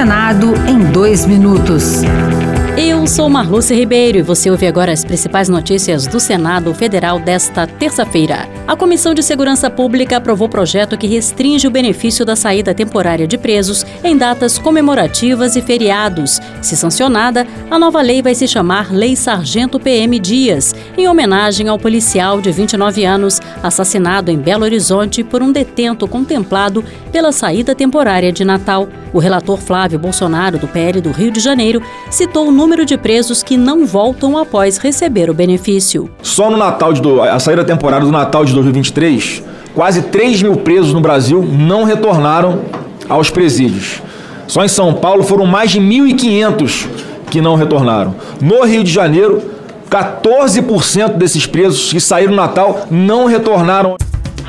Senado em dois minutos. Eu sou Marluce Ribeiro e você ouve agora as principais notícias do Senado Federal desta terça-feira. A Comissão de Segurança Pública aprovou projeto que restringe o benefício da saída temporária de presos em datas comemorativas e feriados. Se sancionada, a nova lei vai se chamar Lei Sargento PM Dias, em homenagem ao policial de 29 anos assassinado em Belo Horizonte por um detento contemplado pela saída temporária de Natal. O relator Flávio Bolsonaro, do PL do Rio de Janeiro, citou o número de presos que não voltam após receber o benefício. Só no Natal de do, a saída temporária do Natal de 2023, quase 3 mil presos no Brasil não retornaram aos presídios. Só em São Paulo foram mais de 1.500 que não retornaram. No Rio de Janeiro, 14% desses presos que saíram no Natal não retornaram.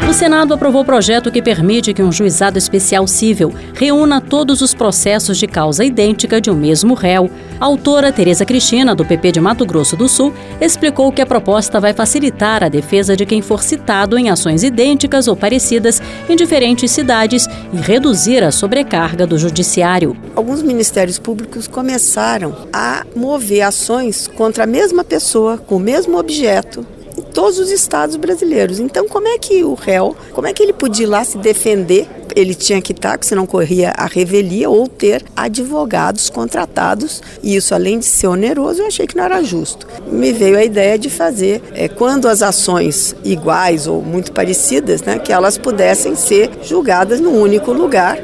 O Senado aprovou o projeto que permite que um juizado especial civil reúna todos os processos de causa idêntica de um mesmo réu. A autora Tereza Cristina, do PP de Mato Grosso do Sul, explicou que a proposta vai facilitar a defesa de quem for citado em ações idênticas ou parecidas em diferentes cidades e reduzir a sobrecarga do judiciário. Alguns ministérios públicos começaram a mover ações contra a mesma pessoa, com o mesmo objeto, todos os estados brasileiros. Então, como é que o réu, como é que ele podia ir lá se defender? Ele tinha que estar, senão corria a revelia, ou ter advogados contratados. E isso, além de ser oneroso, eu achei que não era justo. Me veio a ideia de fazer, é, quando as ações iguais ou muito parecidas, né, que elas pudessem ser julgadas num único lugar